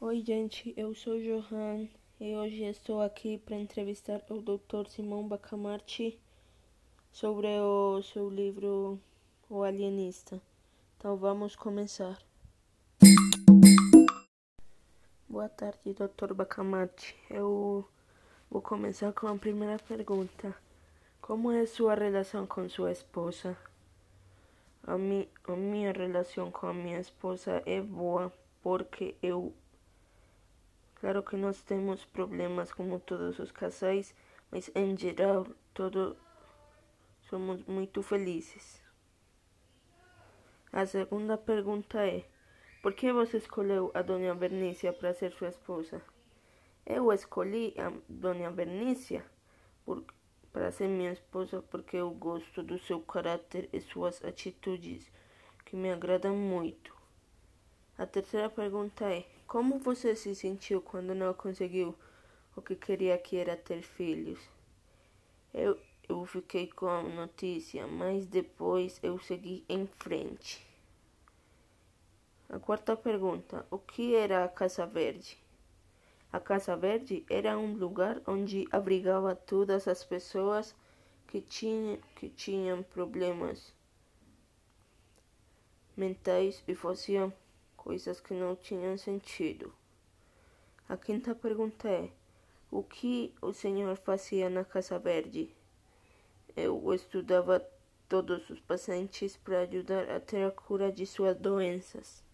Oi, gente, eu sou Johan e hoje estou aqui para entrevistar o Dr. Simão Bacamarte sobre o seu livro O Alienista. Então vamos começar. Boa tarde, Dr. Bacamarte. Eu vou começar com a primeira pergunta. Como é sua relação com sua esposa? A, mi, a relação com a minha esposa é boa porque eu Claro que nós temos problemas como todos os casais, mas em geral todos somos muito felizes. A segunda pergunta é: por que você escolheu a Dona Bernícia para ser sua esposa? Eu escolhi a Dona Bernícia para ser minha esposa porque eu gosto do seu caráter e suas atitudes, que me agradam muito. A terceira pergunta é: como você se sentiu quando não conseguiu o que queria que era ter filhos? Eu, eu fiquei com a notícia, mas depois eu segui em frente. A quarta pergunta: o que era a Casa Verde? A Casa Verde era um lugar onde abrigava todas as pessoas que, tinha, que tinham problemas mentais e faziam coisas que não tinham sentido. A quinta pergunta é: o que o senhor fazia na Casa Verde? Eu estudava todos os pacientes para ajudar a ter a cura de suas doenças.